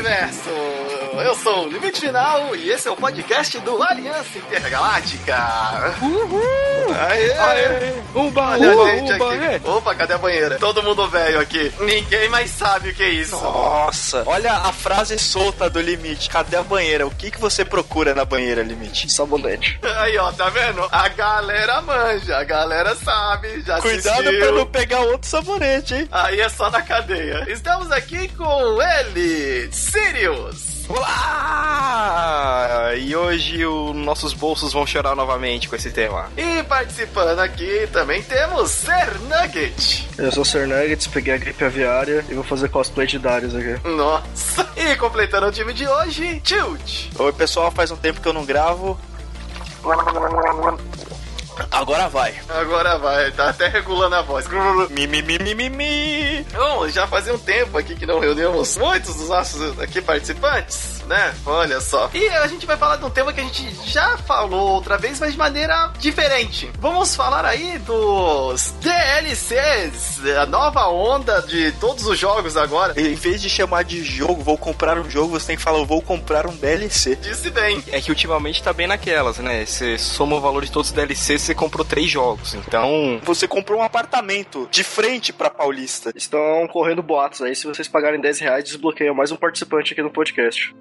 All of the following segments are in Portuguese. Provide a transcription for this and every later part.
Universo! Eu sou o Limite Final e esse é o podcast do Aliança Intergaláctica! Uhul! Aê! Aê! Uba, Olha uba, a gente uba, aqui. é. Opa, cadê a banheira? Todo mundo velho aqui. Ninguém mais sabe o que é isso. Nossa, olha a frase solta do limite. Cadê a banheira? O que, que você procura na banheira, limite? Sabonete. Aí, ó, tá vendo? A galera manja, a galera sabe, já Cuidado assistiu. pra não pegar outro sabonete, hein? Aí é só na cadeia. Estamos aqui com ele, Sirius. Olá! E hoje os nossos bolsos vão chorar novamente com esse tema. E participando aqui também temos Ser Nugget. Eu sou o Sr. Nuggets, peguei a gripe aviária e vou fazer cosplay de Darius aqui. Nossa. E completando o time de hoje, Tilt. Oi, pessoal, faz um tempo que eu não gravo. Agora vai. Agora vai, tá até regulando a voz. Mi, mi, mi, mi, mi, mi. Bom, já fazia um tempo aqui que não reunimos muitos dos nossos aqui participantes, né? Olha só. E a gente vai falar de um tema que a gente já falou outra vez, mas de maneira diferente. Vamos falar aí dos DLCs, a nova onda de todos os jogos agora. Em vez de chamar de jogo, vou comprar um jogo, você tem que falar, eu vou comprar um DLC. Disse bem. É que ultimamente tá bem naquelas, né? Você soma o valor de todos os DLCs, você comprou três jogos. Então, Você comprou um apartamento de frente pra Paulista. Estão correndo boatos aí, se vocês pagarem 10 reais, desbloqueiam mais um participante aqui no podcast.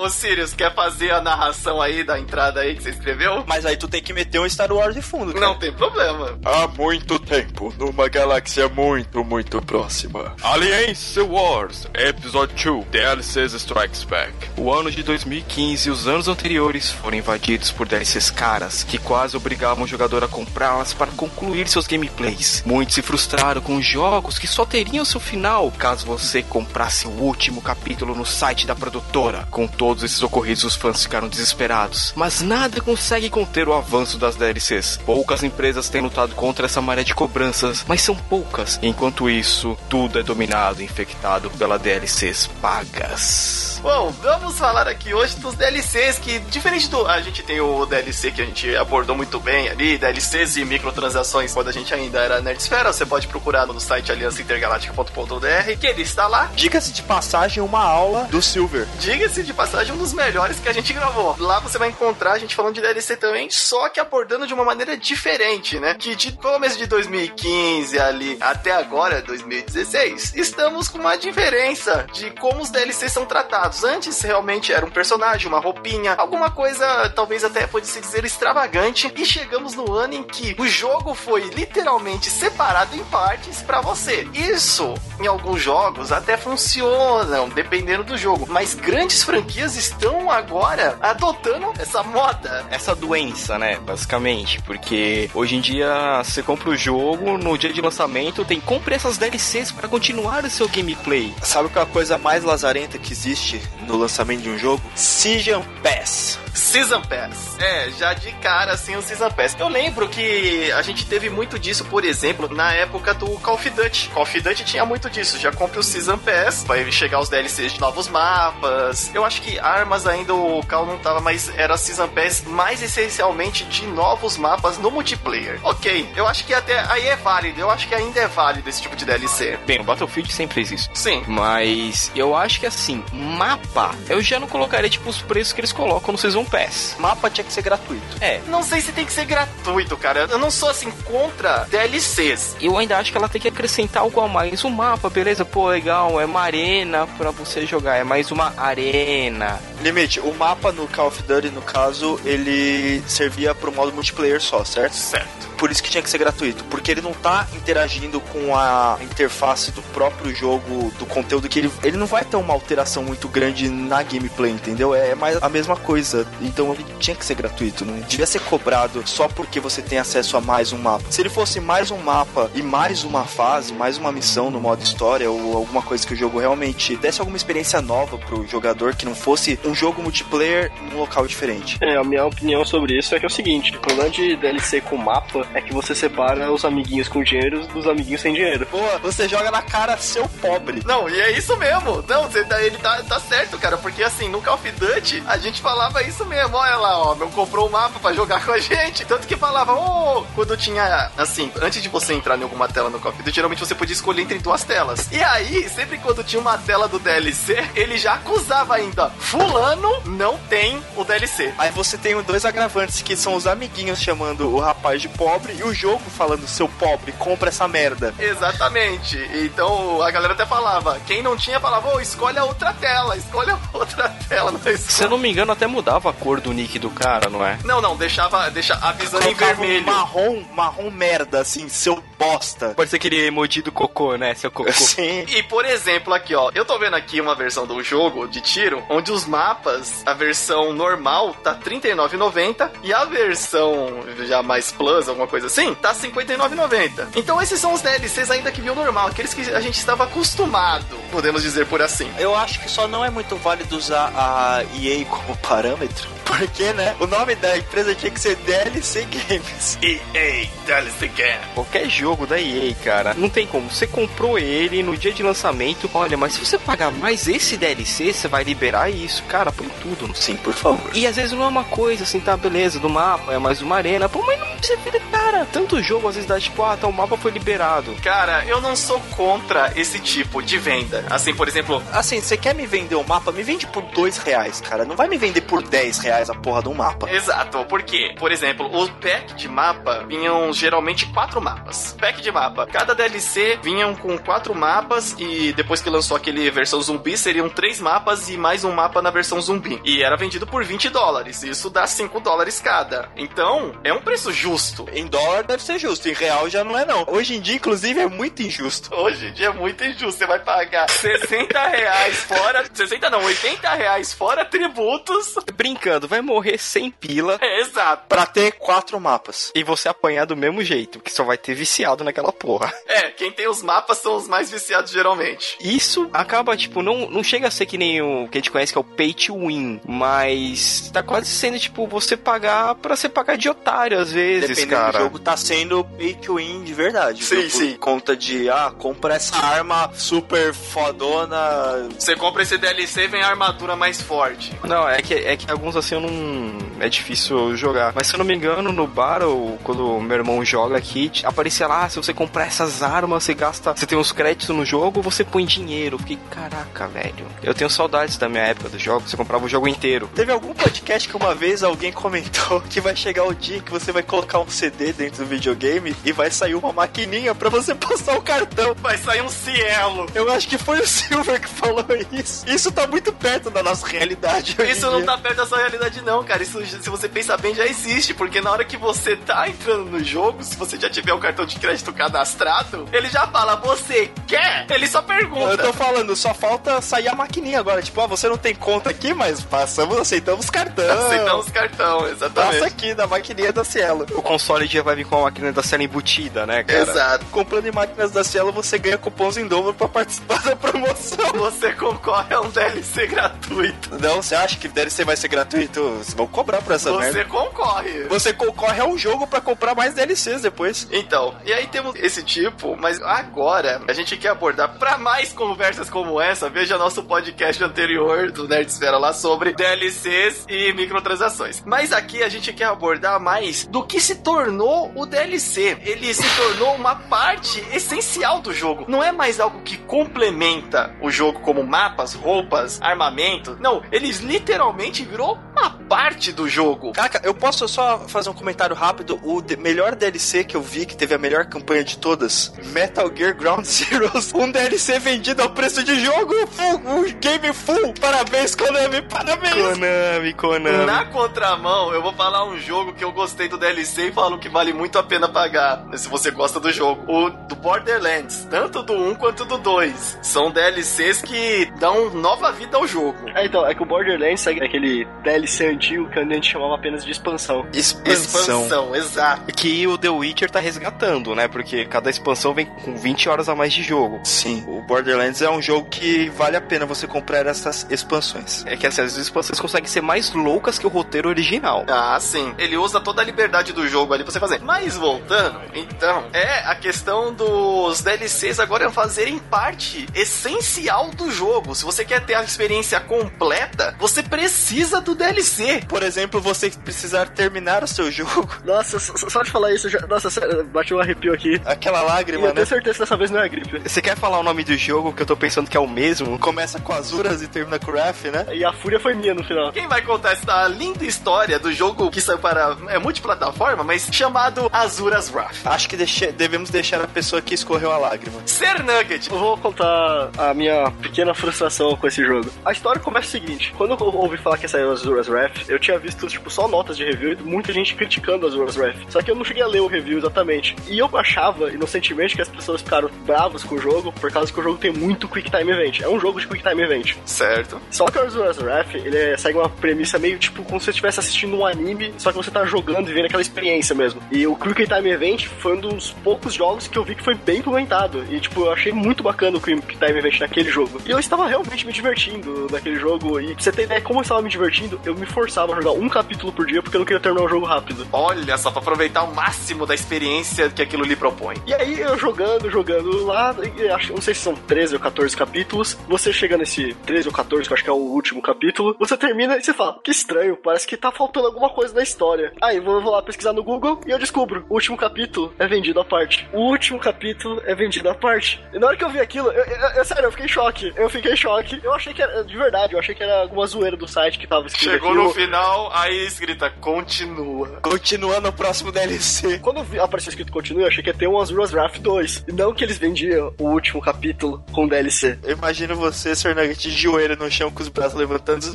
Ô Sirius, quer fazer a narração aí da entrada aí que você escreveu? Mas aí tu tem que meter um Star Wars de fundo, cara. Não tem problema. Há muito tempo, numa galáxia muito, muito próxima. Alliance Wars, Episode 2, DLCs Strikes Back. o ano de 2015 e os anos anteriores foram invadidos por DLCs caras que quase obrigavam o jogador a comprá-las para concluir seus gameplays. Muitos se frustraram com jogos que só teriam seu final caso você comprasse o último capítulo no site da produtora. Com todos esses ocorridos, os fãs ficaram desesperados. Mas nada consegue conter o avanço das DLCs. Poucas empresas têm lutado contra essa maré de cobranças, mas são poucas. Enquanto isso, tudo é dominado e infectado pela DLCs pagas. Bom, vamos falar aqui hoje dos DLCs que, diferente do. A gente tem o DLC que a gente abordou muito bem ali, DLCs e microtransações, quando a gente ainda era Nerdsfera. Você pode procurar no site aliançaintergaláctica.com.br, que ele está lá. Diga-se de passagem, uma aula do Silver. Diga-se de passagem, um dos melhores que a gente gravou. Lá você vai encontrar a gente falando de DLC também, só que abordando de uma maneira diferente, né? Que de começo de 2015 ali até agora, 2016, estamos com uma diferença de como os DLCs são tratados. Antes realmente era um personagem, uma roupinha, alguma coisa talvez até pode se dizer extravagante. E chegamos no ano em que o jogo foi literalmente separado em partes pra você. Isso, em alguns jogos, até funcionam, dependendo do jogo. Mas grandes franquias estão agora adotando essa moda. essa doença, né? Basicamente. Porque hoje em dia você compra o jogo, no dia de lançamento tem compre essas DLCs para continuar o seu gameplay. Sabe qual é a coisa mais lazarenta que existe no lançamento de um jogo? Season Pass. Season Pass. É, já de cara assim o Season Pass. Eu lembro que a gente teve muito disso, por exemplo, na época do Call of Duty. Call of Duty tinha muito disso. Já compre o Season Pass, vai chegar os DLCs de novos mapas. Eu acho que armas ainda o Call não tava, mas era Season Pass mais essencialmente de novos mapas no multiplayer. Ok, eu acho que até aí é válido. Eu acho que ainda é válido esse tipo de DLC. Bem, o Battlefield sempre fez isso. Sim. Mas eu acho que assim, mapa, eu já não colocaria tipo os preços que eles colocam no Season Pass. Mapa tinha que ser gratuito. É, Não sei se tem que ser gratuito, cara. Eu não sou assim contra DLCs. eu ainda acho que ela tem que acrescentar algo a mais. O mapa, beleza? Pô, legal, é uma arena pra você jogar, é mais uma arena. Limite, o mapa no Call of Duty, no caso, ele servia pro modo multiplayer só, certo? Certo. Por isso que tinha que ser gratuito, porque ele não tá interagindo com a interface do próprio jogo, do conteúdo que ele. Ele não vai ter uma alteração muito grande na gameplay, entendeu? É mais a mesma coisa. Então ele tinha que ser gratuito, não devia ser cobrado só porque você tem acesso a mais um mapa. Se ele fosse mais um mapa e mais uma fase, mais uma missão no modo história ou alguma coisa que o jogo realmente desse alguma experiência nova pro jogador que não fosse um jogo multiplayer num local diferente. É, a minha opinião sobre isso é que é o seguinte: o problema de DLC com mapa é que você separa os amiguinhos com dinheiro dos amiguinhos sem dinheiro. Boa, você joga na cara seu pobre. Não, e é isso mesmo. Não, você tá- ele tá, tá certo certo, cara, porque assim, no Call of Duty, a gente falava isso mesmo. Olha lá, ó, não comprou o mapa pra jogar com a gente. Tanto que falava, ô, quando tinha, assim, antes de você entrar em alguma tela no Call of Duty, geralmente você podia escolher entre duas telas. E aí, sempre quando tinha uma tela do DLC, ele já acusava ainda, fulano não tem o DLC. Aí você tem dois agravantes que são os amiguinhos chamando o rapaz de pobre e o jogo falando, seu pobre, compra essa merda. Exatamente. Então a galera até falava, quem não tinha falava, ô, escolhe a outra tela, escolhe a outra tela. Não Se eu não me engano, até mudava a cor do nick do cara, não é? Não, não, deixava, deixa avisando em um vermelho. marrom, marrom merda, assim, seu bosta. Pode ser aquele emoji do cocô, né? Seu cocô. Sim. E por exemplo, aqui ó, eu tô vendo aqui uma versão do jogo de tiro, onde os mapas, a versão normal tá R$ 39,90 e a versão já mais plus, alguma coisa assim, tá R$ 59,90. Então esses são os DLCs ainda que viu normal, aqueles que a gente estava acostumado, podemos dizer por assim. Eu acho que só não é muito válido usar a EA como parâmetro. Porque, né? O nome da empresa tinha que ser DLC Games. EA DLC Game. Qualquer jogo da EA, cara, não tem como. Você comprou ele no dia de lançamento. Olha, mas se você pagar mais esse DLC, você vai liberar isso. Cara, põe tudo. Sim, por favor. E às vezes não é uma coisa assim, tá, beleza, do mapa, é mais uma arena. Pô, mas não você vira, cara. Tanto jogo às vezes dá tipo, ah, tá, o mapa foi liberado. Cara, eu não sou contra esse tipo de venda. Assim, por exemplo, Assim, você quer me vender o mapa? Me vende por dois reais, cara. Não vai me vender por 10 reais a porra do mapa. Exato, porque, por exemplo, o pack de mapa vinham geralmente quatro mapas. Pack de mapa. Cada DLC vinham com quatro mapas e depois que lançou aquele versão zumbi, seriam três mapas e mais um mapa na versão zumbi. E era vendido por 20 dólares. Isso dá 5 dólares cada. Então, é um preço justo. Em dólar deve ser justo, em real já não é não. Hoje em dia, inclusive, é muito injusto. Hoje em dia é muito injusto. Você vai pagar 60 reais fora. 60 não, 80 reais fora tributos. Brincando, vai morrer sem pila É, exato. Pra ter quatro mapas. e você apanhar do mesmo jeito, que só vai ter viciado naquela porra. É, quem tem os mapas são os mais viciados geralmente. Isso acaba, tipo, não, não chega a ser que nem o que a gente conhece que é o pay to win, mas tá quase sendo, tipo, você pagar pra você pagar de otário às vezes, Dependendo cara. do jogo, tá sendo pay to win de verdade. Sim, viu? Por sim. conta de, ah, compra essa arma super fodona. Você compra esse DLC e vem a armadura mais forte. Não, é que, é que alguns assim eu não. É difícil jogar. Mas se eu não me engano, no Battle, quando meu irmão joga aqui, aparecia lá, se você comprar essas armas, você gasta. Você tem uns créditos no jogo, você põe dinheiro. Eu fiquei, caraca, velho. Eu tenho saudades da minha época do jogo, você comprava o jogo inteiro. Teve algum podcast que uma vez alguém comentou que vai chegar o dia que você vai colocar um CD dentro do videogame e vai sair uma maquininha pra você passar o cartão. Vai sair um cielo. Eu acho que foi o Silver que falou isso. Isso tá muito perto da nossa realidade. hoje Isso não tá perto da sua realidade, não, cara. Isso, se você pensar bem, já existe. Porque na hora que você tá entrando no jogo, se você já tiver o cartão de crédito cadastrado, ele já fala, você quer? Ele só Eu pergunta. tô falando, só falta sair a maquininha agora. Tipo, ah, você não tem conta aqui, mas passamos, aceitamos cartão. Aceitamos cartão, exatamente. Passa aqui na maquininha da Cielo. O console já vai vir com a máquina da cena embutida, né, cara? Exato. Comprando em máquinas da Cielo, você ganha cupons em dobro pra participar da promoção. Você concorre a um DLC gratuito. Não, você acha que DLC vai ser gratuito? Vocês vão cobrar por essa merda. Você concorre. Você concorre a um jogo pra comprar mais DLCs depois. Então, e aí temos esse tipo, mas agora a gente quer abordar para mais conversas como essa, veja nosso podcast anterior do Nerdsfera lá sobre DLCs e microtransações. Mas aqui a gente quer abordar mais do que se tornou o DLC. Ele se tornou uma parte essencial do jogo. Não é mais algo que complementa o jogo como mapas, roupas, armamento. Não, eles literalmente virou uma parte do jogo. Caraca, eu posso só fazer um comentário rápido? O melhor DLC que eu vi, que teve a melhor campanha de todas, Metal Gear Ground Zeroes, um DLC vendido ao preço de jogo, full, um game full. Parabéns, Konami, parabéns. Konami, Konami. Na contramão, eu vou falar um jogo que eu gostei do DLC e falo que vale muito a pena pagar, né, se você gosta do jogo. O do Borderlands, tanto do 1 quanto do 2. São DLCs que dão nova vida ao jogo. É, então, é que o Borderlands é aquele DLC antigo que a gente chamava apenas de expansão. Expansão. Expansão, exato. Que o The Witcher tá resgatando, né? Porque cada expansão vem com 20 horas a mais de jogo. Sim, o Borderlands é um jogo que vale a pena você comprar essas expansões. É que assim, as expansões conseguem ser mais loucas que o roteiro original. Ah, sim. Ele usa toda a liberdade do jogo ali pra você fazer. Mas voltando, então, é a questão dos DLCs agora fazerem parte essencial do jogo. Se você quer ter a experiência completa, você precisa do DLC. Por exemplo, você precisar terminar o seu jogo. Nossa, só, de falar isso, já, nossa, sério, bateu um arrepio aqui. Aquela E lágrima, eu né? tenho certeza que dessa vez não é gripe. Você quer falar o nome do jogo que eu tô pensando que é o mesmo? Começa com Azuras e termina com Wrath, né? E a fúria foi minha no final. Quem vai contar essa linda história do jogo que saiu para é multiplataforma, mas chamado Azuras Wrath? Acho que deixe- devemos deixar a pessoa que escorreu a lágrima. Ser Nugget. Eu vou contar a minha pequena frustração com esse jogo. A história começa o seguinte: quando eu ouvi falar que saiu Azuras Wrath, eu tinha visto, tipo, só notas de review e muita gente criticando Azuras Wrath. Só que eu não cheguei a ler o review exatamente. E eu achava, inocentemente, que as pessoas ficaram bravas com o jogo por causa que o jogo tem muito Quick Time Event. É um jogo de Quick Time Event. Certo. Só que o Azuras Wrath, ele é- segue uma premissa meio tipo como se você estivesse assistindo um anime, só que você tá jogando e vendo aquela experiência mesmo. E o Quick Time Event foi um dos poucos jogos que eu vi que foi bem implementado. E, tipo, eu achei muito bacana o Quick Time Event naquele jogo. E eu estava realmente me divertindo naquele jogo. E pra você ter ideia como eu estava me divertindo, eu me forçava a jogar um capítulo por dia porque eu não queria terminar o jogo rápido. Olha só, pra aproveitar o máximo da experiência que aquilo lhe propõe. E aí eu jogando, jogando lá, e acho, não sei se são 13 ou 14 capítulos. Você chega nesse 13 ou 14, que eu acho que é o último capítulo, você termina e você fala: Que estranho, parece que tá faltando alguma coisa na história. Aí eu vou, lá pesquisar no Google e eu descubro: o último capítulo é vendido à parte. O último capítulo é vendido à parte. E na hora que eu vi aquilo, eu, eu- eu- sério, eu fiquei em choque. Eu fiquei em choque. Eu achei que era, de verdade, eu achei que era alguma zoeira do site que tava escrito Chegou aquilo. no final, aí escrita continua. Continuando o próximo DLC. Quando eu vi, apareceu escrito continue, eu achei que ia ter um Azuras Wrath 2. E não que eles vendiam o último capítulo com DLC. Eu imagino você, Sr. Nugget, de joelho no chão com os braços levantando.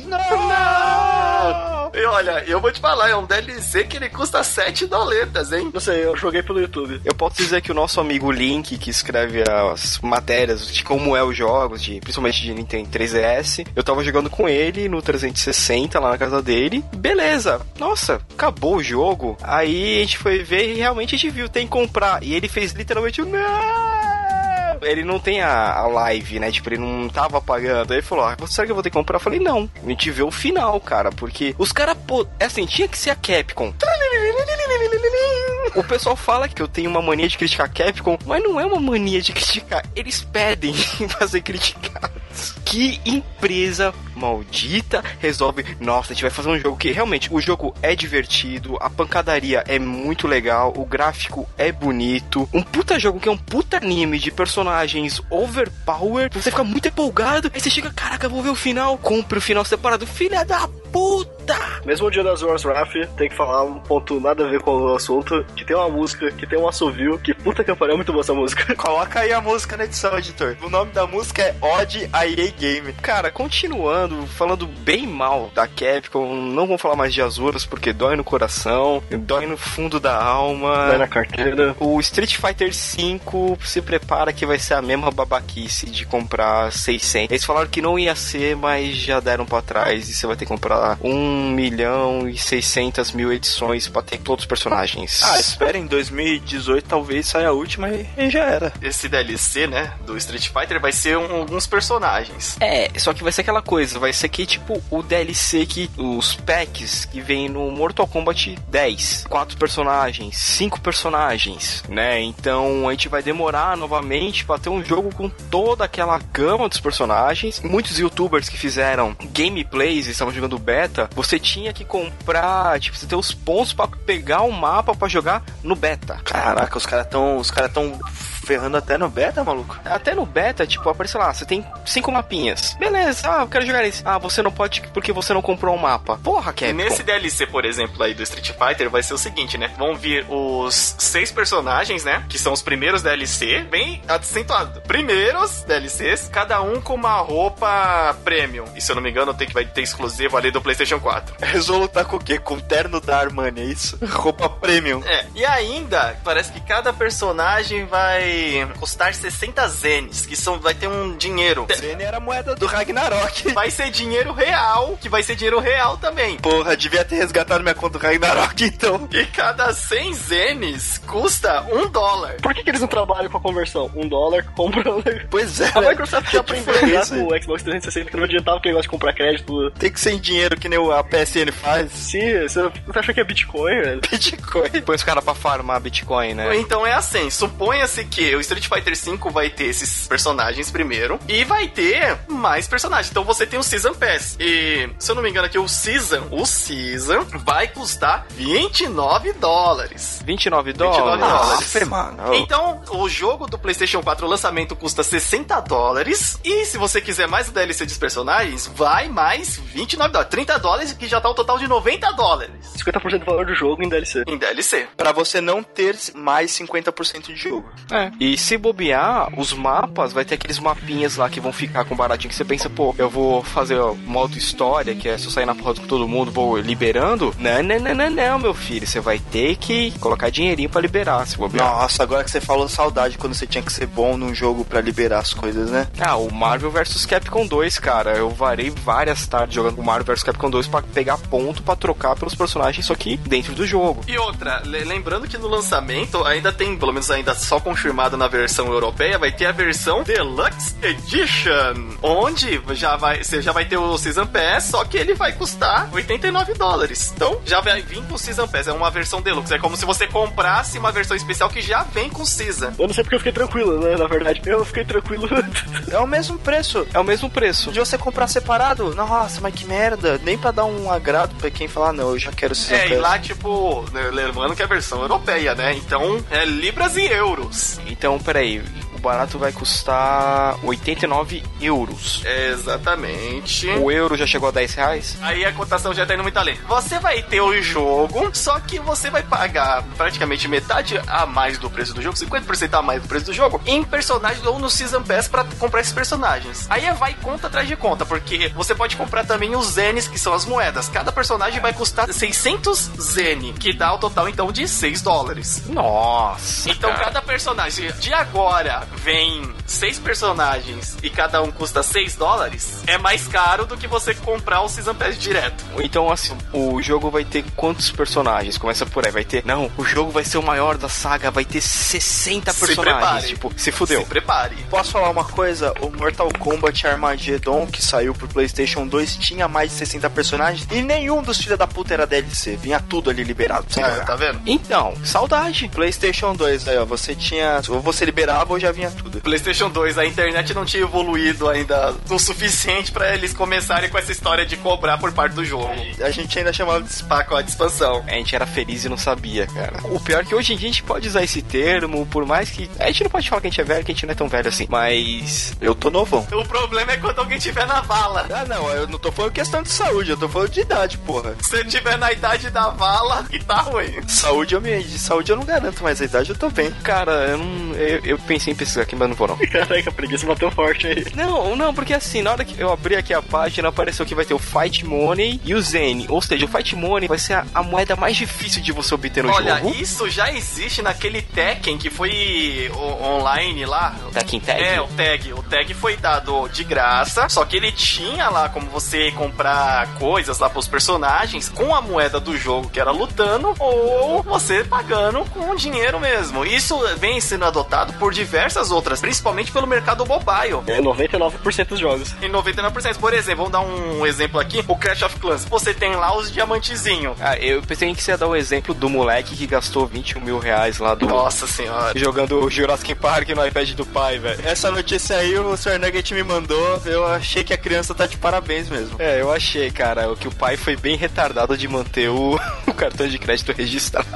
Não! E olha, eu vou te falar, é um DLC que ele custa 7 doletas, hein? Não sei, eu joguei pelo YouTube. Eu posso dizer que o nosso amigo Link, que escreve as matérias de como é os jogos, de, principalmente de Nintendo 3DS, eu tava jogando com ele no 360 lá na casa dele. Beleza, nossa, acabou o jogo. Aí a gente foi ver e realmente a gente viu, tem que comprar. E ele fez literalmente o não! Ele não tem a, a live, né? Tipo, ele não tava pagando. Aí ele falou: ah, será que eu vou ter que comprar? Eu falei: não. A gente vê o final, cara. Porque os caras, pô, é assim, tinha que ser a Capcom. O pessoal fala que eu tenho uma mania de criticar a Capcom, mas não é uma mania de criticar. Eles pedem pra ser criticados. Que empresa maldita resolve. Nossa, a gente vai fazer um jogo que realmente o jogo é divertido, a pancadaria é muito legal, o gráfico é bonito. Um puta jogo que é um puta anime de personagens overpower. Você fica muito empolgado, aí você chega, caraca, vou ver o final. Compre o final separado. Filha da puta! Mesmo o dia das Wars Wrath, tem que falar um ponto nada a ver com o assunto, que tem uma música, que tem um assovio, que puta que pariu, é muito boa essa música. Coloca aí a música na edição, editor. O nome da música é Odd a EA Game. Cara, continuando, falando bem mal da Capcom, não vou falar mais de Azuras porque dói no coração, dói no fundo da alma. Vai na carteira. O Street Fighter V se prepara que vai ser a mesma babaquice de comprar 600. Eles falaram que não ia ser, mas já deram pra trás e você vai ter que comprar 1 milhão e 600 mil edições pra ter todos os personagens. Ah, espera, em 2018 talvez saia a última e, e já era. Esse DLC, né, do Street Fighter vai ser um- alguns personagens. É, só que vai ser aquela coisa, vai ser que tipo o DLC que os packs que vem no Mortal Kombat 10, quatro personagens, cinco personagens, né? Então a gente vai demorar novamente pra ter um jogo com toda aquela gama dos personagens. Muitos youtubers que fizeram gameplays e estavam jogando beta, você tinha que comprar, tipo, você ter os pontos pra pegar o mapa pra jogar no beta. Caraca, os caras tão, os caras tão ferrando até no beta, maluco. Até no beta, tipo, aparece lá, você tem cinco mapinhas. Beleza, ah, eu quero jogar esse. Ah, você não pode porque você não comprou um mapa. Porra, E Capcom. nesse DLC, por exemplo, aí do Street Fighter, vai ser o seguinte, né? Vão vir os seis personagens, né? Que são os primeiros DLC, bem acentuado. Primeiros DLCs, cada um com uma roupa premium. E se eu não me engano, tem que vai ter exclusivo ali do PlayStation 4. Eles vão lutar com o quê? Com o terno da Armani, é isso? Roupa premium. É, e ainda, parece que cada personagem vai vai custar 60 zenes, que são vai ter um dinheiro. Zene era a moeda do Ragnarok. Vai ser dinheiro real, que vai ser dinheiro real também. Porra, devia ter resgatado minha conta do Ragnarok, então. E cada 100 zenes custa um dólar. Por que, que eles não trabalham com a conversão? Um dólar comprando. Pois é. A? Microsoft já Que aprendeu diferença. com o Xbox 360 que não adiantava aquele negócio de comprar crédito. Tem que ser em dinheiro, que nem o- a PSN faz. Sim, você você acha que é Bitcoin, velho? Bitcoin. Põe os caras pra farmar Bitcoin, né? Então é assim, suponha-se que o Street Fighter V vai ter esses personagens primeiro e vai ter mais personagens. Então você tem o Season Pass. E, se eu não me engano aqui, o Season, o Season vai custar 29 dólares. 29 29 dólares. dólares. Aff, mano. Então, o jogo do PlayStation 4 o lançamento custa 60 dólares. E se você quiser mais o DLC dos personagens, vai mais 29 dólares. 30 dólares, que já tá o total de 90 dólares 50% do valor do jogo em DLC. em DLC. Pra você não ter mais 50% de jogo. É. E se bobear, os mapas, vai ter aqueles mapinhas lá que vão ficar com baratinho que você pensa, pô, eu vou fazer uma auto história, que é só sair na porra com todo mundo, vou liberando. Não, não, não, não, não, meu filho. Você vai ter que colocar dinheirinho pra liberar, se bobear. Nossa, agora que você falou saudade quando você tinha que ser bom num jogo pra liberar as coisas, né? Ah, o Marvel vs Capcom 2, cara. Eu varei várias tardes jogando o Marvel vs Capcom 2 pra pegar ponto pra trocar pelos personagens, só que dentro do jogo. E outra, le- lembrando que no lançamento ainda tem, pelo menos ainda só confirmado na versão europeia, vai ter a versão Deluxe Edition, onde já vai, você já vai ter o Season Pass, só que ele vai custar 89 dólares. Então, já vai vir com o Season Pass, é uma versão Deluxe, é como se você comprasse uma versão especial que já vem com Season. Eu não sei porque eu fiquei tranquilo, né? Na verdade, eu fiquei tranquilo. É o mesmo preço. É o mesmo preço. De você comprar separado, nossa, mas que merda. Nem pra dar um agrado pra quem falar, não, eu já quero Season É, e Pass. lá, tipo, né, lembrando que é a versão europeia, né? Então, é libras e euros. Então, peraí. O barato vai custar 89 euros. Exatamente. O euro já chegou a 10 reais? Aí a cotação já tá indo muito além. Você vai ter o jogo, só que você vai pagar praticamente metade a mais do preço do jogo, 50% a mais do preço do jogo, em personagens ou no Season Pass pra comprar esses personagens. Aí vai conta atrás de conta, porque você pode comprar também os zenes, que são as moedas. Cada personagem vai custar 600 zene, que dá o total então de 6 dólares. Nossa. Então cara. cada personagem de agora vem seis personagens e cada um custa 6 dólares, é mais caro do que você comprar o Season Pass direto. Então, assim, o jogo vai ter quantos personagens? Começa por aí, vai ter. Não, o jogo vai ser o maior da saga, vai ter 60 Se personagens. prepare. Tipo, se fudeu. Se prepare. Posso falar uma coisa? O Mortal Kombat Armageddon, que saiu pro PlayStation 2, tinha mais de 60 personagens e nenhum dos filha da puta era DLC. Vinha tudo ali liberado pra você Ah, jogar. tá vendo? Então, saudade. PlayStation 2, aí ó, você tinha. Ou você liberava ou já vinha tudo. PlayStation 2, a internet não tinha evoluído ainda o suficiente pra eles começarem com essa história de cobrar por parte do jogo. A gente ainda chamava de Pacote de expansão. A gente era feliz e não sabia, cara. O pior é que hoje em dia a gente pode usar esse termo, por mais que. A gente não pode falar que a gente é velho, que a gente não é tão velho assim. Mas. Eu tô novão. O problema é quando alguém tiver na vala. Ah, não, eu não tô falando questão de saúde, eu tô falando de idade, porra. Se tiver na idade da vala, e tá ruim. Saúde eu me. De saúde eu não garanto, mas a idade eu tô bem. Cara, eu não. Eu, eu pensei em pesquisar aqui, mas não vou não. Caraca, a preguiça bateu forte aí. Não, não, porque assim, na hora que eu abri aqui a página, apareceu que vai ter o Fight Money e o Zen. Ou seja, o Fight Money vai ser a, a moeda mais difícil de você obter no Olha, jogo. isso já existe naquele Tekken que foi o- online lá. Tekken Tag? É, o tag. O tag foi dado de graça, só que ele tinha lá como você comprar coisas lá pros personagens com a moeda do jogo que era lutando ou você pagando com dinheiro mesmo. Isso vem sendo adotado por diversas outras, principalmente pelo mercado mobile. É 99% dos jogos. Em 99%. Por exemplo, vamos dar um exemplo aqui: o Crash of Clans. Você tem lá os diamantezinhos. Ah, eu pensei que você ia dar o exemplo do moleque que gastou 21 mil reais lá do. Nossa senhora. Jogando o Jurassic Park no iPad do pai, velho. Essa notícia aí o Sr. Nugget me mandou, eu achei que a criança tá de parabéns mesmo. É, eu achei, cara, o que o pai foi bem retardado de manter o, o cartão de crédito registrado.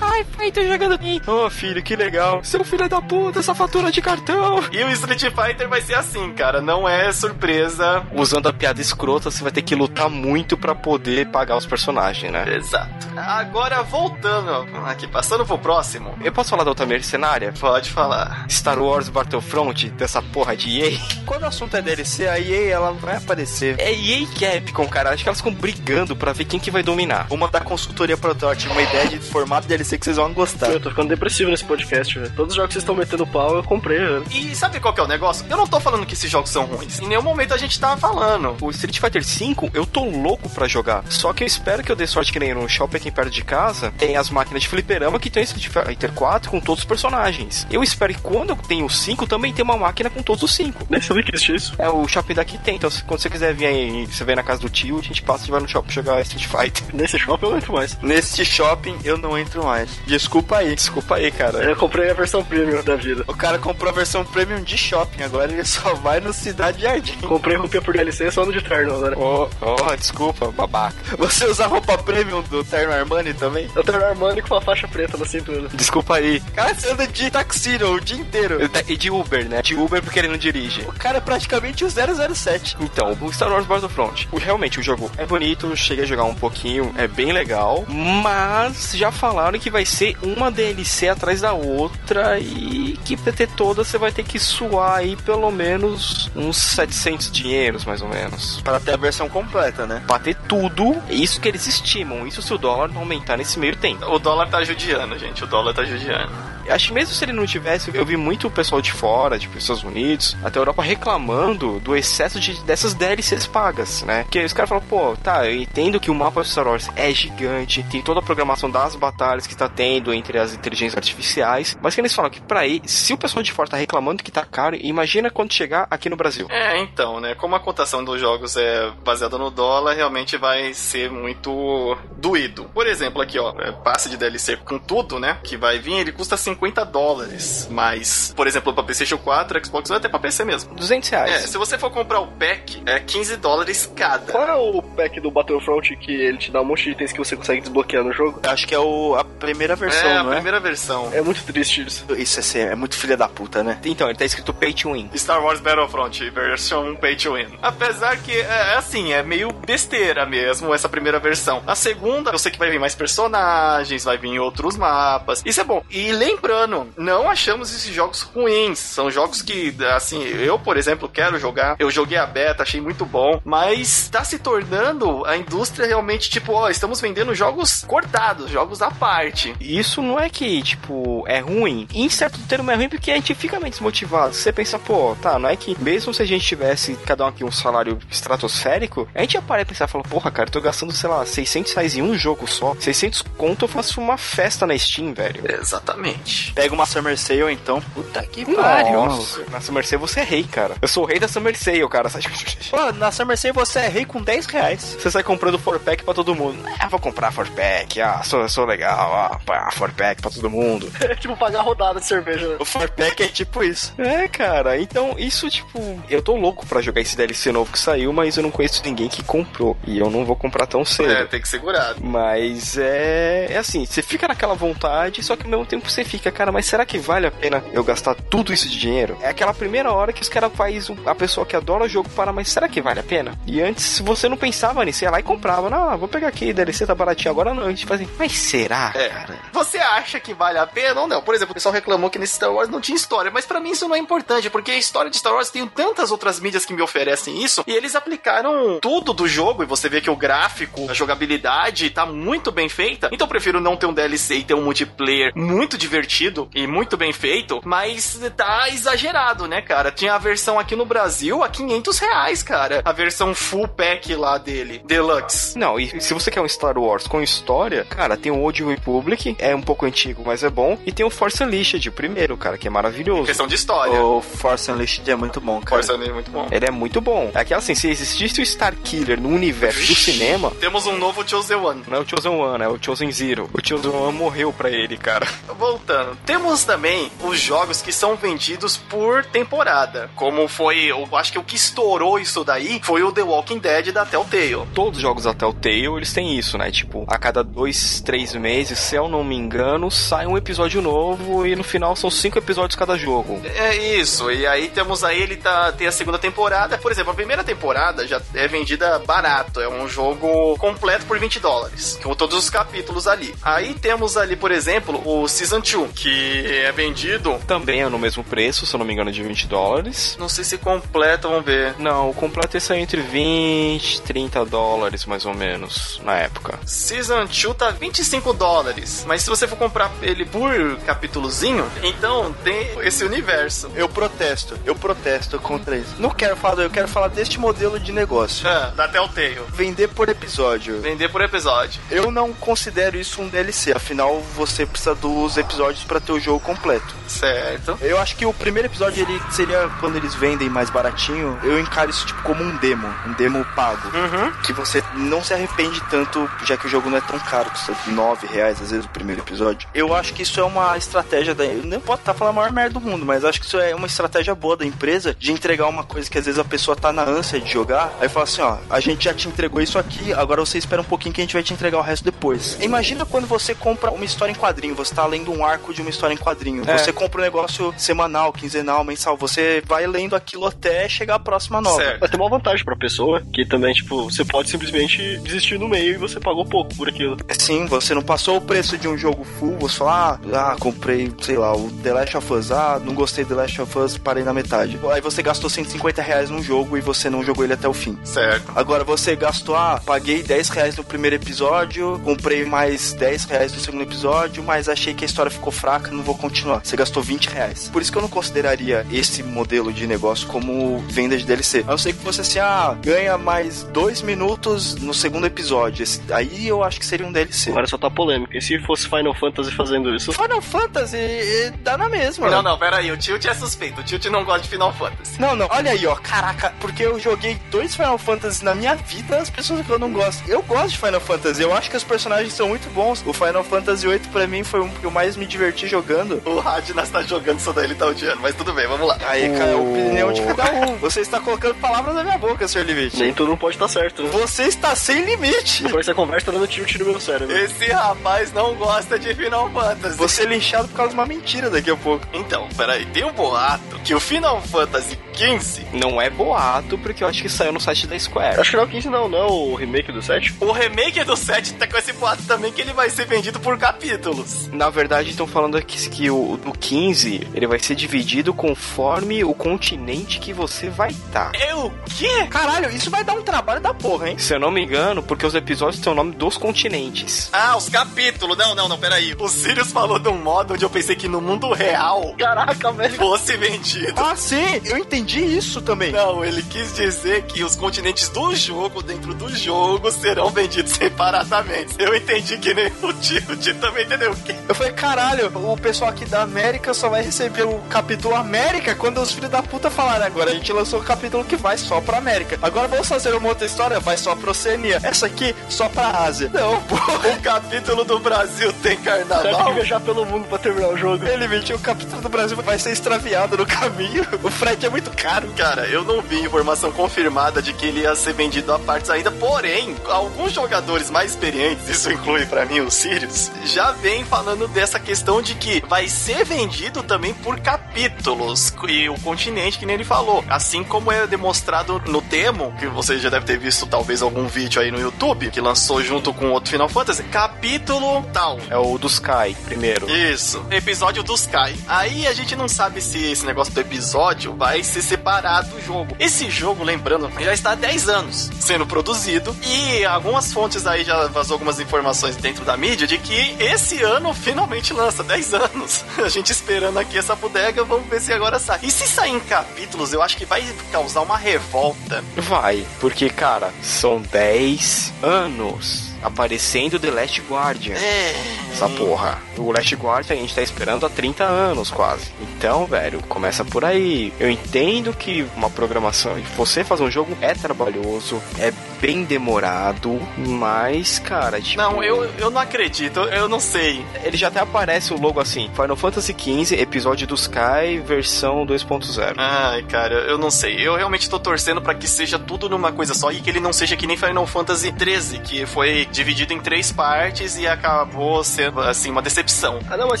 Ai, pai, tô jogando bem. Ô, filho, que legal. Seu filho da puta, essa fatura de cartão. E o Street Fighter vai ser assim, cara. Não é surpresa. Usando a piada escrota, você vai ter que lutar muito pra poder pagar os personagens, né? Exato. Agora, voltando aqui, passando pro próximo. Eu posso falar da outra mercenária? Pode falar. Star Wars Battlefront, dessa porra de EA. Quando o assunto é DLC, a EA ela vai aparecer. É EA e Capcom, cara. Acho que elas ficam brigando pra ver quem que vai dominar. Uma da consultoria protótipo, uma ideia de formato DLC que vocês vão gostar. Eu tô ficando depressivo nesse podcast, velho. Todos os jogos que vocês estão metendo pau, eu comprei, velho. E sabe qual que é o negócio? Eu não tô falando que esses jogos são ruins. Em nenhum momento a gente tá falando. O Street Fighter V, eu tô louco pra jogar. Só que eu espero que eu dê sorte que nem no shopping aqui perto de casa, tem as máquinas de fliperama que tem o Street Fighter 4 com todos os personagens. Eu espero que quando eu tenho o 5, também tenha uma máquina com todos os 5. Nem sabia que existia isso. É, o shopping daqui tem, então se- quando você quiser vir aí, você vem na casa do tio, a gente passa e vai no shopping jogar Street Fighter. Nesse shopping eu não entro mais. Neste shopping eu não entro mais. Desculpa aí. Desculpa aí, cara. Eu comprei a versão premium da vida. O cara comprou a versão premium de shopping, agora ele só vai no Cidade Jardim. Comprei roupinha por DLC só no de terno agora. Oh, oh, desculpa, babaca. Você usa roupa premium do Terno Armani também? Eu tenho Armani com uma faixa preta na cintura. Desculpa aí. Cara, você anda de taxino o dia inteiro. E de Uber, né? De Uber porque ele não dirige. O cara é praticamente o 007. Então, o Star Wars Battlefront. Realmente, o jogo é bonito, cheguei a jogar um pouquinho, é bem legal, mas já falaram que vai ser uma DLC atrás da outra e que pra ter todas você vai ter que suar aí pelo menos uns 700 dinheiros, mais ou menos. Para ter a versão completa, né? Pra ter tudo, é isso que eles estimam, isso se o dólar não aumentar nesse meio tempo. O dólar tá judiando, gente. O dólar tá judiando. Acho que mesmo se ele não tivesse, eu vi muito o pessoal de fora, tipo Estados Unidos, até a Europa reclamando do excesso de, dessas DLCs pagas, né? Que os caras falam, pô, tá, eu entendo que o mapa de Star Wars é gigante, tem toda a programação das batalhas que tá tendo entre as inteligências artificiais, mas que eles falam que pra aí, se o pessoal de fora tá reclamando que tá caro, imagina quando chegar aqui no Brasil. É, então, né? Como a cotação dos jogos é baseada no dólar, realmente vai ser muito doído. Por exemplo, aqui, ó, é, passe de DLC com tudo, né? Que vai vir, ele custa 50 dólares. Mas, por exemplo, pra PlayStation 4, Xbox One, até pra PC mesmo. 200 É, reais. se você for comprar o pack, é 15 dólares cada. Qual é o pack do Battlefront que ele te dá um monte de itens que você consegue desbloquear no jogo? Acho que é o, a primeira versão, é, a não é? primeira versão. É muito triste isso. Isso é, ser- é muito filha da puta, né? Então, ele tá escrito Pay to Win. Star Wars Battlefront versão Pay to Win. Apesar que, é assim, é meio besteira mesmo essa primeira versão. A segunda, eu sei que vai vir mais personagens, vai vir outros mapas. Isso é bom. E lembrando, não achamos esses jogos ruins. São jogos que, assim, eu, por exemplo, quero jogar. Eu joguei a beta, achei muito bom. Mas tá se tornando a indústria realmente, tipo, ó, estamos vendendo jogos cortados, jogos à parte. Isso não é que, tipo, é ruim. Em certo termo é ruim porque a gente fica meio desmotivado. Você pensa, pô, tá, não é que mesmo se a gente tivesse cada um aqui um salário estratosférico, a gente ia parar e pensar, fala, porra, cara, eu tô gastando, sei lá, 600 reais em um jogo só. 600 conto eu faço uma festa na Steam, velho. Exatamente. Pega uma Summer Sale, então. Puta que pariu. Nossa, na Summer Sale você é rei, cara. Eu sou o rei da Summer Sale, cara. Pô, na Summer Sale você é rei com 10 reais. Você sai comprando 4-pack pra todo mundo. Ah, vou comprar 4-pack. Ah, sou, sou legal. Ah, pá, 4-pack pra todo mundo. É tipo pagar rodada de cerveja, né? O 4-pack é tipo isso. É, cara. Então, isso, tipo... Eu tô louco pra jogar esse DLC novo que saiu, mas eu não conheço ninguém que comprou. E eu não vou comprar tão cedo. É, tem que segurar. Mas é, é assim, você fica naquela vontade, só que ao mesmo tempo você fica, cara, mas será que vale a pena eu gastar tudo isso de dinheiro? É aquela primeira hora que os caras faz a pessoa que adora o jogo para, mas será que vale a pena? E antes você não pensava nisso, ia lá e comprava, não, vou pegar aqui, DLC tá baratinho agora não, a gente faz assim, mas será, É. cara? Você acha que vale a pena ou não? Por exemplo, o pessoal reclamou que nesse Star Wars não tinha história, mas pra mim isso não é importante, porque a história de Star Wars tem tantas outras mídias que me oferecem isso, e eles aplicaram tudo do jogo, e você vê que o gráfico, a jogabilidade tá muito bem feita, então eu prefiro não ter um DLC e ter um multiplayer muito divertido e muito bem feito, mas tá exagerado, né, cara? Tinha a versão aqui no Brasil a 500 reais, cara, a versão full pack lá dele, Deluxe. Não, e se você quer um Star Wars com história, cara, tem o Old Republic, é um pouco antigo, mas é bom, e tem o Force Unleashed, o primeiro, cara, que é maravilhoso. Questão de história. O Force Unleashed é muito bom, cara. Força é muito bom. Ele é muito bom. É que assim, se existisse o Star Killer no universo do cinema, Temos um novo Chosen One. não é o Chosen One, é o Chosen Zero. O Chosen One morreu pra ele, cara. Voltando, temos também os jogos que são vendidos por temporada. Como foi, eu acho que o que estourou isso daí foi o The Walking Dead da Telltale. Todos os jogos da Telltale, eles têm isso, né? Tipo, a cada dois, três meses, se eu não me engano, sai um episódio novo e no final são cinco episódios cada jogo. É isso, e aí temos aí, ele tá, tem a segunda temporada. Por exemplo, a primeira temporada já é vendida barato, é um jogo completo por 20 dólares, com todos os capítulos ali. Aí temos ali, por exemplo, o Season 2, que é vendido, Também é no mesmo preço, se eu não me engano, de 20 dólares. não sei se completa, vamos ver. Não, o completo sair entre 20 e 30 dólares, mais ou menos, na época. Season 2 tá 25 dólares, mas se você for comprar ele por capítulozinho, então tem esse universo. Eu protesto, eu protesto contra isso. Não quero falar, eu quero falar deste modelo de negócio. Ah, da Telltale. Vender por episódio. Vender por episódio. Eu não considero isso um DLC, afinal você precisa dos episódios pra ter o jogo completo. Certo. Eu acho que o primeiro episódio ele seria quando eles vendem mais baratinho. Eu encaro isso tipo como um demo, um demo pago, Uhum. que você não se arrepende tanto, já que o jogo não é tão caro, custa 9 reais às vezes o primeiro episódio. Eu acho que isso é uma estratégia da. Eu nem posso estar falando a maior merda do mundo, mas acho que isso é uma estratégia boa da empresa de entregar uma coisa que às vezes a pessoa tá na ânsia de jogar. Aí fala assim: ó, a gente já te entregou isso aqui, agora você espera um pouquinho que a gente vai te entregar o resto depois. Imagina quando você compra uma história em quadrinho, você tá lendo um arco de uma história em quadrinho. É. Você compra um negócio semanal, quinzenal, mensal. Você vai lendo aquilo até chegar a próxima nova. Certo. Mas tem uma vantagem pra pessoa, que também, tipo, você pode simplesmente desistir no meio e você pagou pouco por aquilo. Sim, você não passou o preço de um jogo full, você fala, ah, ah, comprei, sei lá, o The Last of Us, ah, não gostei do The Last of Us, parei na metade. Aí você gastou 150 reais num jogo e você não jogou ele até o fim. Certo. Agora você gastou, ah, paguei 10 reais no primeiro episódio, comprei mais 10 reais no segundo episódio, mas achei que a história ficou fraca, não vou continuar. Você gastou 20 reais. Por isso que eu não consideraria esse modelo de negócio como venda de DLC. A não ser que fosse assim, ah, ganha mais 2 minutos no segundo episódio. Esse- aí eu acho que seria um DLC. Agora só tá polêmica. E se fosse Final Fantasy fazendo isso? Final Fantasy dá na mesma. Não, não, pera aí. O Tilt é suspeito. O Tilt não gosta de Final Fantasy. Não, não, olha aí, ó. Caraca, porque eu joguei dois Final Fantasy na minha vida, as pessoas que eu não gosto. Eu gosto de Final Fantasy, eu acho que os personagens são muito bons. O Final Fantasy VIII pra mim foi um que eu mais me diverti jogando. O Radnas tá jogando isso daí, ele tá odiando. Mas tudo bem, vamos lá. Aí, cara, é a opinião de cada um. Você está colocando palavras na minha boca, Sr. Limite. Nem tudo não pode estar certo. né? Você está sem limite. Depois essa conversa tá dando tilt no meu cérebro. Esse rapaz não gosta de Final Fantasy. Você é linchado por causa de uma mentira daqui a pouco. Então, peraí, tem um boato que o Final Fantasy XV, Não é boato, porque eu acho que saiu no site da Square. Acho que não é o 15 não, não é o remake do 7? o remake do 7 tá com esse boato também que ele vai ser vendido por capítulos. Na verdade, estão falando aqui que o do 15 ele vai ser dividido conforme o continente que você vai estar. É o quê? Caralho, isso vai dar um trabalho da porra, hein? Se eu não me engano, porque os episódios têm o nome dos continentes. Ah, os capítulos. Não, não, não, peraí. O Sirius falou de um modo onde eu pensei que no mundo real Caraca, velho. fosse vendido. Ah, sim, eu entendi isso também. Não, ele quis dizer que os continentes do jogo, dentro do jogo, serão vendidos separadamente. Eu entendi que nem o tio, o tio também entendeu o quê? Eu falei, caralho, o pessoal aqui da América só vai receber o capítulo América quando os filhos da puta falarem. Agora a gente lançou o capítulo que vai só pra América. Agora vamos fazer uma outra história, vai só pra Oceania. Essa aqui só pra Ásia. Não, pô. O capítulo do Brasil tem Você vai ter que carnaval. viajar pelo mundo pra terminar o jogo. Ele mentiu, o capítulo do Brasil vai ser extraviado no caminho. O frete é muito caro. Cara, eu não vi informação confirmada de que ele ia ser vendido a partes ainda, porém, alguns jogadores mais experientes, isso inclui pra mim o Sirius, já vem falando dessa questão de que vai ser vendido também por capítulos e o continente que nem ele falou, assim como é demonstrado no demo, que você já deve ter visto talvez algum vídeo aí no YouTube, que lançou junto com outro Final Fantasy, capítulo tal. É o do Sky, primeiro. Isso, episódio do Sky. Aí a gente não sabe se esse negócio do episódio vai ser separado do jogo. Esse jogo, lembrando, já está há 10 anos sendo produzido e algumas fontes aí já vazou algumas informações dentro da mídia de que esse ano finalmente lança 10 anos. A gente esperando aqui essa bodega, vamos ver se agora sai. E se sair em capítulos, eu acho que vai causar uma revolta. Vai, porque, cara, são 10 anos aparecendo The Last Guardian. É. Essa porra. O Last Guardian a gente tá esperando há 30 anos quase. Então, velho, começa por aí. Eu entendo que uma programação, você fazer um jogo é trabalhoso, é bem demorado, mas, cara, tipo. Não, eu, eu não acredito, eu não sei. Ele já até aparece o logo assim: Final Fantasy XV, episódio do Sky, versão 2.0. Ai, cara, eu não sei. Eu realmente tô torcendo pra que seja tudo numa coisa só e que ele não seja que nem Final Fantasy 13, que foi dividido em três partes e acabou sendo, assim, uma decepção. Ah, não, mas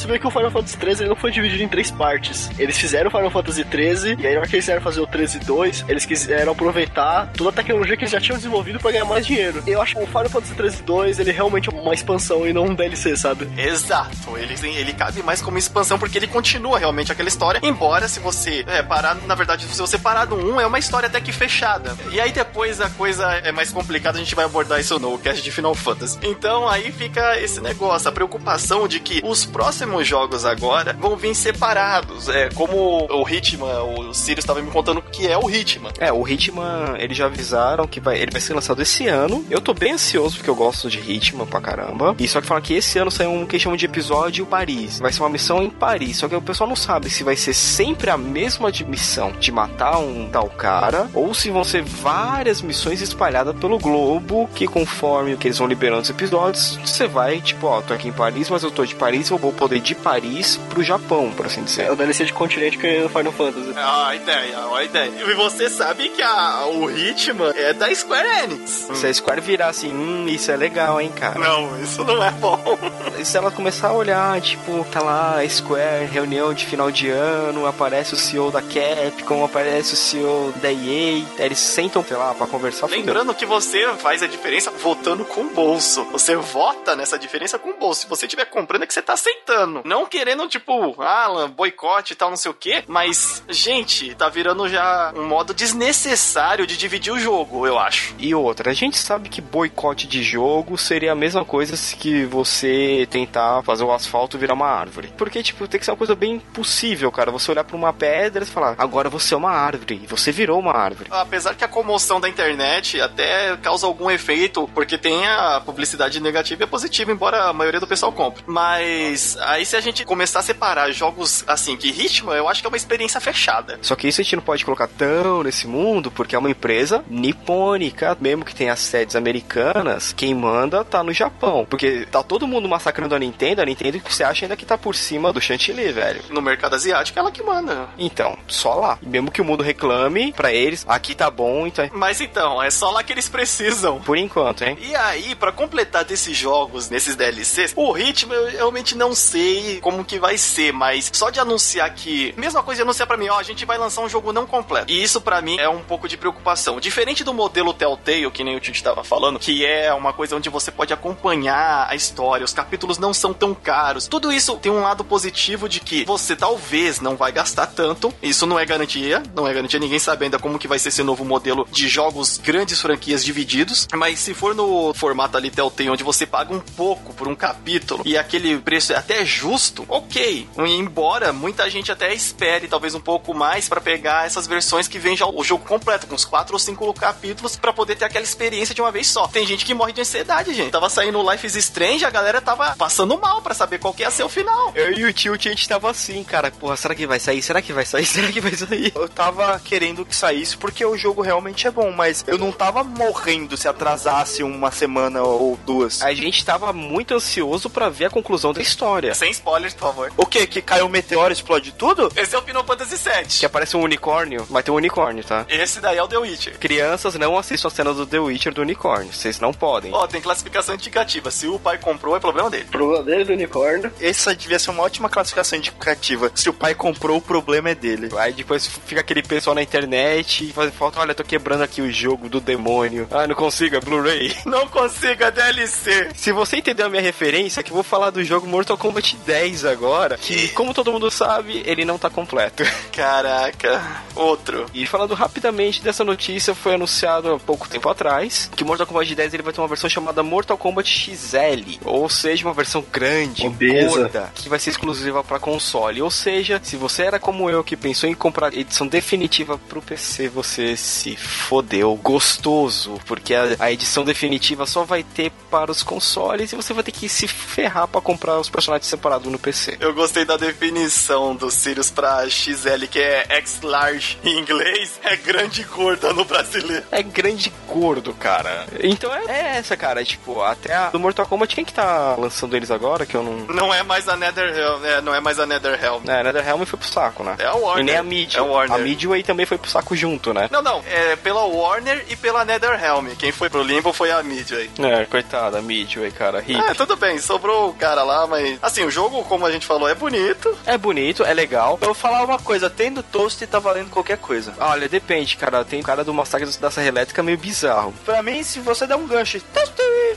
você vê que o Final Fantasy XIII ele não foi dividido em três partes. Eles fizeram o Final Fantasy XIII, e aí na hora que eles quiseram fazer o 13-2, eles quiseram aproveitar toda a tecnologia que eles já tinham desenvolvido pra ganhar mais dinheiro. Eu acho que o Final Fantasy XIII 2, ele realmente é uma expansão e não um DLC, sabe? Exato, ele, ele cabe mais como expansão porque ele continua realmente aquela história. Embora, se você é, parar, na verdade, se você parar no 1, é uma história até que fechada. E aí depois a coisa é mais complicada, a gente vai abordar isso no cast de Final Fantasy. Então aí fica esse negócio, a preocupação de que os próximos jogos agora vão vir separados. É como o Hitman, o Sirius estava me contando que é o Hitman. É, o Hitman, eles já avisaram que vai, ele vai ser lançado esse ano. Eu tô bem ansioso porque eu gosto de Hitman pra caramba. E só que falam que esse ano saiu um que chamam de episódio Paris. Vai ser uma missão em Paris. Só que o pessoal não sabe se vai ser sempre a mesma missão de matar um tal cara ou se vão ser várias missões espalhadas pelo globo que conforme que eles vão liberando os episódios, você vai, tipo, ó, tô aqui em Paris, mas eu tô de Paris, eu vou poder ir de Paris pro Japão, por assim dizer. É o DLC de continente que é no Final Fantasy. Ah, a ideia, a ideia. E você sabe que a, o Hitman é da Square Enix. Se a Square virar assim, hum, isso é legal, hein, cara. Não, isso não é bom. E se ela começar a olhar, tipo, tá lá a Square, reunião de final de ano, aparece o CEO da Capcom, aparece o CEO da EA, eles sentam, sei lá, pra conversar. fudeu. Lembrando que você faz a diferença votando com o bolso. Você vota nessa diferença com o bolso. Se você estiver comprando, é que você tá aceitando. Não querendo, tipo, ah, boicote e tal, não sei o quê. Mas, gente, tá virando já um modo desnecessário de dividir o jogo, eu acho. E outra, a gente sabe que boicote de jogo seria a mesma coisa que você tentar fazer o asfalto virar uma árvore. Porque, tipo, tem que ser uma coisa bem possível, cara. Você olhar pra uma pedra e falar, agora você é uma árvore. E você virou uma árvore. Apesar que a comoção da internet até causa algum efeito, porque tem a publicidade negativa e a positiva, embora a maioria do pessoal compre. Mas aí se a gente começar a separar jogos assim, que Hitman, eu acho que é uma experiência fechada. Só que isso a gente não pode colocar tão nesse mundo, porque é uma empresa nipônica, mesmo que tenha sedes americanas, quem manda tá no Japão. Porque tá todo mundo massacrando a Nintendo, a Nintendo que você acha ainda que tá por cima do chantilly, velho. No mercado asiático, é ela que manda. Então, só lá. Mesmo que o mundo reclame pra eles, aqui tá bom, então. Mas então, é só lá que eles precisam. Por enquanto, hein? E aí, pra completar desses jogos, nesses DLCs, o ritmo eu realmente não sei como que vai ser, mas só de anunciar que. Mesma coisa de anunciar pra mim, ó, a gente vai lançar um jogo não completo. E isso pra mim é um pouco de preocupação. Diferente do modelo Telltale, que nem o Tite tava falando, que é uma coisa onde você pode acompanhar a história, os capítulos não são tão caros. Tudo isso tem um lado positivo de que você talvez não vai gastar tanto. Isso não é garantia, não é garantia, ninguém sabe ainda como que vai ser esse novo modelo de jogos grandes franquias divididos. Mas se for no formato ali Telltale, onde você paga um pouco por um capítulo e aquele preço é até justo, ok. Embora muita gente até espere talvez um pouco mais para pegar essas versões que vem já o jogo completo, com uns 4 ou 5 capítulos, para poder ter aquela experiência de uma vez só. Tem gente que morre de ansiedade, gente. Tava saindo Life is Strange, a galera tava passando mal para saber qual que ia ser o final. Eu e o tio, a gente tava assim, cara. Porra, será que vai sair? Será que vai sair? Será que vai sair? Eu tava querendo que saísse porque o jogo realmente é bom, mas eu não tava morrendo se atrasasse uma semana ou duas. A gente tava muito ansioso pra ver a conclusão da história. Sem spoilers, por favor. O que? Que caiu um meteoro e explode tudo? Esse é o Final Fantasy VII. Que aparece um unicórnio. Vai ter um unicórnio, tá? Esse daí é o The Witcher. Crianças não assistam a cena do The Witcher do unicórnio. Vocês não podem. Ó, tem classificação indicativa. Se o pai comprou, é problema dele. Problema dele do unicórnio. Essa devia ser uma ótima classificação indicativa. Se o pai comprou, o problema é dele. Aí depois fica aquele pessoal na internet e faz foto, olha, tô quebrando aqui o jogo do demônio. Ah, não consigo, é Blu-ray. Não consiga DLC. Se você entendeu a minha referência, que eu vou falar do jogo Mortal Kombat 10 agora, que como todo mundo sabe, ele não tá completo. Caraca. Outro. E falando rapidamente dessa notícia, foi anunciado há pouco tempo atrás que Mortal Kombat 10 ele vai ter uma versão chamada Mortal Kombat XL, ou seja, uma versão grande, Obesa. gorda, que vai ser exclusiva para console. Ou seja, se você era como eu que pensou em comprar edição definitiva pro PC, você se fodeu gostoso, porque a, a edição definitiva só vai ter para os consoles e você vai ter que se ferrar para comprar os personagens separados no PC. Eu gostei da definição do Sirius pra XL, que é X-Large em inglês, é grande gorda no brasileiro. É grande gordo, cara. Então é, é essa, cara. Tipo, até a do Mortal Kombat, quem que tá lançando eles agora? Que eu não. Não é mais a NetherRealm, é, não é mais a NetherRealm. É, NetherRealm foi pro saco, né? É a Warner. E nem a Midway. É a Warner. A Midway também foi pro saco junto, né? Não, não, é pela Warner e pela NetherRealm. Quem foi pro limbo foi a Midway. É, coitada, Midway, cara. Hip. É, tudo bem, sobrou o cara lá, mas assim, o jogo, como a gente falou, é bonito. É bonito, é legal. Eu vou falar uma coisa, tendo toast tá valendo qualquer coisa. Olha, depende, cara. Tem o cara do Massacre da Serra Elétrica meio bizarro. Pra mim, se você der um gancho,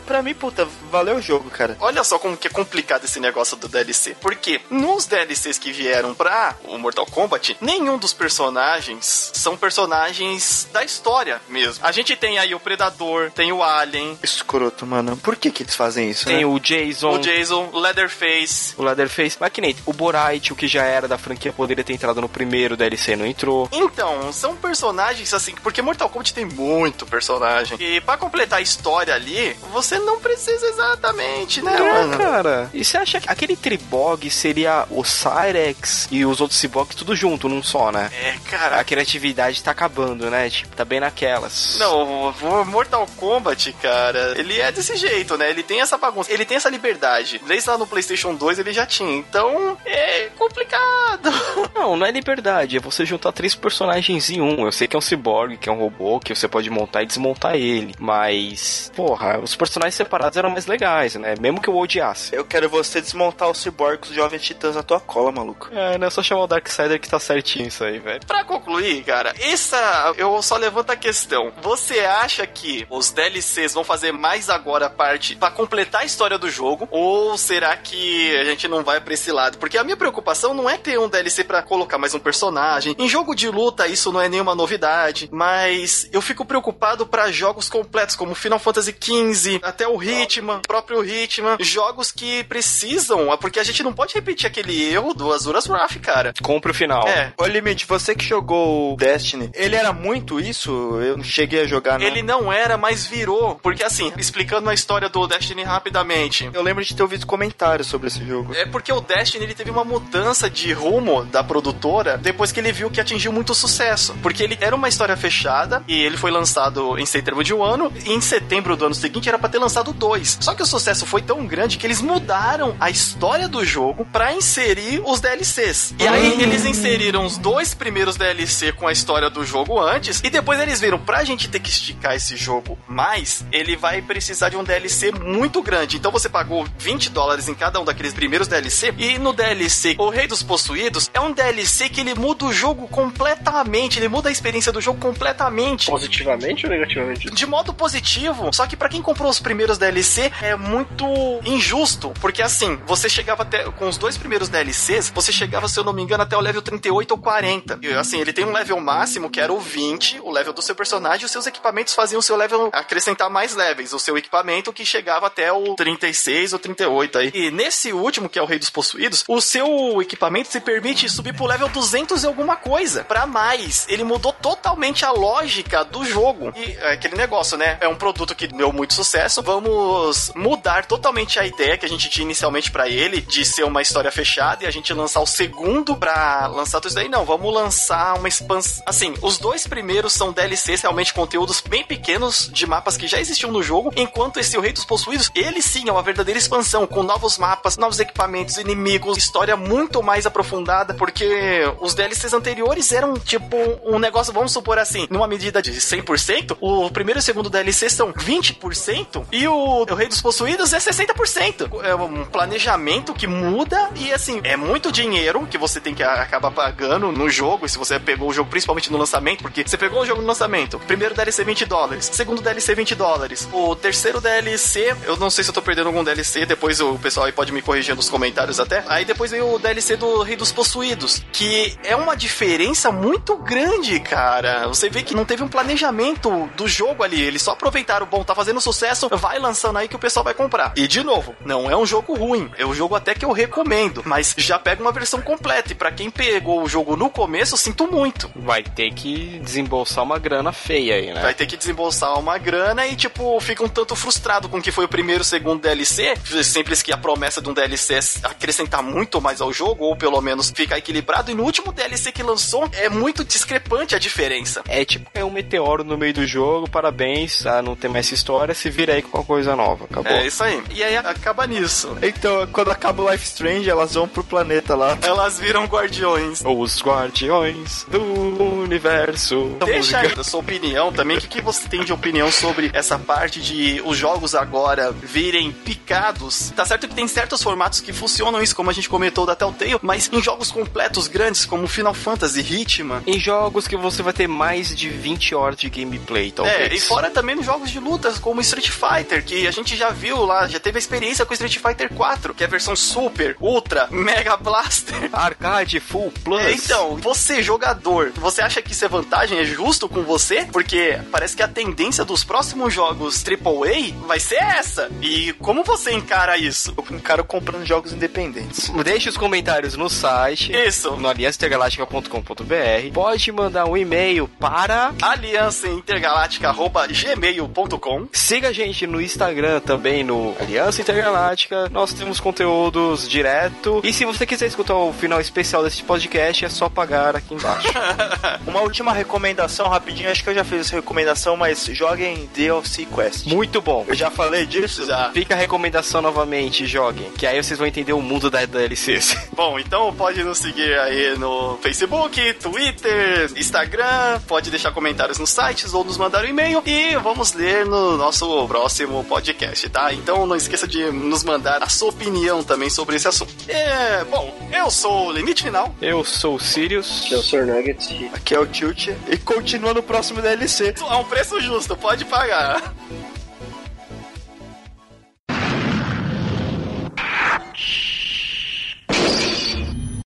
pra mim, puta, valeu o jogo, cara. Olha só como que é complicado esse negócio do DLC. Porque nos DLCs que vieram pra o Mortal Kombat, nenhum dos personagens são personagens da história mesmo. A gente tem aí o Predador, tem o Alien, Escroto, mano. Por que que eles fazem isso, Tem né? o Jason, o Jason, o Leatherface. o Leatherface. Mas que nem o Borite, o que já era da franquia, poderia ter entrado no primeiro DLC, não entrou. Então, são personagens assim, porque Mortal Kombat tem muito personagem. E pra completar a história ali, você não precisa exatamente, né, É, mano? cara. E você acha que aquele Tribog seria o Cyrex e os outros Cyborg tudo junto, num só, né? É, cara. A criatividade tá acabando, né? Tipo, tá bem naquelas. Não, o Mortal Kombat, cara, ele é desse jeito, né? Ele tem essa bagunça, ele tem essa liberdade. Desde lá no PlayStation 2 ele já tinha. Então, é complicado. Não, não é liberdade, é você juntar três personagens em um. Eu sei que é um cyborg, que é um robô, que você pode montar e desmontar ele. Mas, porra, os personagens separados eram mais legais, né? Mesmo que eu odiasse. Eu quero você desmontar os cyborgs os jovens titãs na tua cola, maluco. É, não é só chamar o Darksider que tá certinho isso aí, velho. Pra concluir, cara, essa eu só levanto a questão. Você acha que os DLCs vão fazer mais agora parte pra completar a história do jogo? Ou será que a gente não vai pra esse lado? Porque a minha preocupação não é ter um DLC pra colocar mais um personagem. Em jogo de luta, isso não é nenhuma novidade. Mas eu fico preocupado pra jogos completos, como Final Fantasy XV, até o Hitman, próprio Hitman. Jogos que precisam, porque a gente não pode repetir aquele erro do Azura's Wrath, cara. Compre o final. É, Ô, Limite, você que jogou o Destiny, ele era muito isso? Eu não cheguei a jogar, não. Ele não era, mas virou. Porque assim, explicando a história do Destiny rapidamente. Eu lembro de ter ouvido comentários sobre esse jogo. É porque o Destiny ele teve uma mudança de rumo da produtora depois que ele viu que atingiu muito sucesso. Porque ele era uma história fechada e ele foi lançado em setembro de um ano. E em setembro do ano seguinte era pra ter lançado dois. Só que o sucesso foi tão grande que eles mudaram a história do jogo pra inserir os DLCs. E aí eles inseriram os dois primeiros DLC com a história do jogo antes. E depois eles viram, pra gente ter que esticar esse jogo mais, ele vai precisar de um DLC muito grande. Então você pagou 20 dólares em cada um daqueles primeiros DLC. E no DLC, O Rei dos Possuídos, é um DLC que ele muda o jogo completamente. Ele muda a experiência do jogo completamente. Positivamente ou negativamente? De modo positivo, só que pra quem comprou os primeiros DLC é muito injusto, porque assim, você chegava até com os dois primeiros DLCs, você chegava, se eu não me engano, até o level 38 ou 40. E assim, ele tem um level máximo que era o 20, o level do seu personagem, e os seus equipamentos faziam o seu level acrescentar mais levels, o seu equipamento que chegava até o 36 ou 38 aí. E nesse último, que é o Rei dos Possuídos, o seu equipamento se permite subir pro level 200 e alguma coisa. Pra mais, ele mudou totalmente a lógica do jogo. E é aquele negócio, né? É um produto que deu muito sucesso. Vamos mudar totalmente a ideia que a gente tinha inicialmente pra ele de ser uma história fechada e a gente lançar o segundo pra lançar tudo isso daí. Não, vamos lançar uma expansão. Assim, os dois primeiros são DLCs, realmente conteúdos bem pequenos de mapas que já existiam no jogo, enquanto esse O Rei dos Possuídos, ele sim é uma verdadeira expansão, com novos mapas, novos equipamentos, inimigos, história muito mais aprofundada, porque os DLCs anteriores eram tipo um negócio, vamos supor assim, numa medida de 100%, o primeiro e o segundo DLC são 20% e o, o Rei dos Possuídos é 60%. É um planejamento que muda e assim, é muito dinheiro que você tem que acabar pagando no jogo, se você pegou o jogo principalmente no lançamento, porque você pegou o jogo no lançamento, primeiro DLC 20 dólares, segundo DLC 20 dólares, o terceiro DLC, eu não sei se eu tô perdendo algum DLC, depois o pessoal aí pode me corrigir nos comentários até. Aí depois veio o DLC do Rei dos Possuídos, que é uma diferença muito grande, cara. Você vê que não teve um planejamento do jogo ali, eles só aproveitaram, bom, tá fazendo sucesso, vai lançando aí que o pessoal vai comprar. E de novo, não é um jogo ruim, é um jogo até que eu recomendo, mas já pega uma versão completa e pra quem pegou o jogo no começo, sinto muito. Vai ter que desembolsar uma grana feia aí, né? Vai ter que desembolsar uma grana e, tipo, fica um tanto frustrado com o que foi o primeiro e o segundo DLC. Simples que a promessa de um DLC é acrescentar muito mais ao jogo, ou pelo menos ficar equilibrado. E no último DLC que lançou, é muito discrepante a diferença. É tipo, é um meteoro no meio do jogo, parabéns, ah, não tem mais essa história, se vira aí com uma coisa nova, acabou. É isso aí. E aí acaba nisso. Então, quando acaba o Life Strange, elas vão pro planeta lá. Elas viram guardiões. Os guardiões do universo. Deixa aí a sua opinião também. O que, que você tem de opinião sobre essa parte de os jogos agora virem picados? Tá certo que tem certos formatos que funcionam isso, como a gente comentou da Telltale, mas em jogos completos grandes, como Final Fantasy, Hitman. Em jogos que você vai ter mais de 20 horas de gameplay, talvez. É, e fora também nos jogos de lutas, como Street Fighter, que a gente já viu lá, já teve a experiência com Street Fighter 4, que é a versão Super, Ultra, Mega Blaster. Arcade, Full Plus. É, então, você jogador, você acha que isso é vantagem? É justo com você? Porque parece que a tendência dos próximos jogos AAA vai ser essa. E como você encara isso? Eu encaro comprando jogos independentes. Deixe os comentários no site. Isso. No aliançaintergaláctica.com.br. Pode mandar um e-mail para aliançaintergaláctica.gmail.com Siga a gente no Instagram também, no Aliança Intergaláctica. Nós temos conteúdos direto. E se você quiser escutar o final especial desse podcast, é só pagar aqui embaixo. Uma última recomendação, rapidinho, acho que eu já fiz essa recomendação, mas joguem DLC Quest. Muito bom. Eu já falei disso? Já. Fica a recomendação novamente, joguem. Que aí vocês vão entender o mundo da DLCs. Bom, então pode nos seguir aí no Facebook, Twitter, Instagram, pode deixar comentários nos sites ou nos mandar um e-mail e vamos ler no nosso próximo podcast, tá? Então não esqueça de nos mandar a sua opinião também sobre esse assunto. É, bom, eu sou o Limite Final. Eu sou o Sirius. Eu sou o Nuggets. Aqui é o Tilt. E continua no próximo DLC. A um preço justo, pode pagar.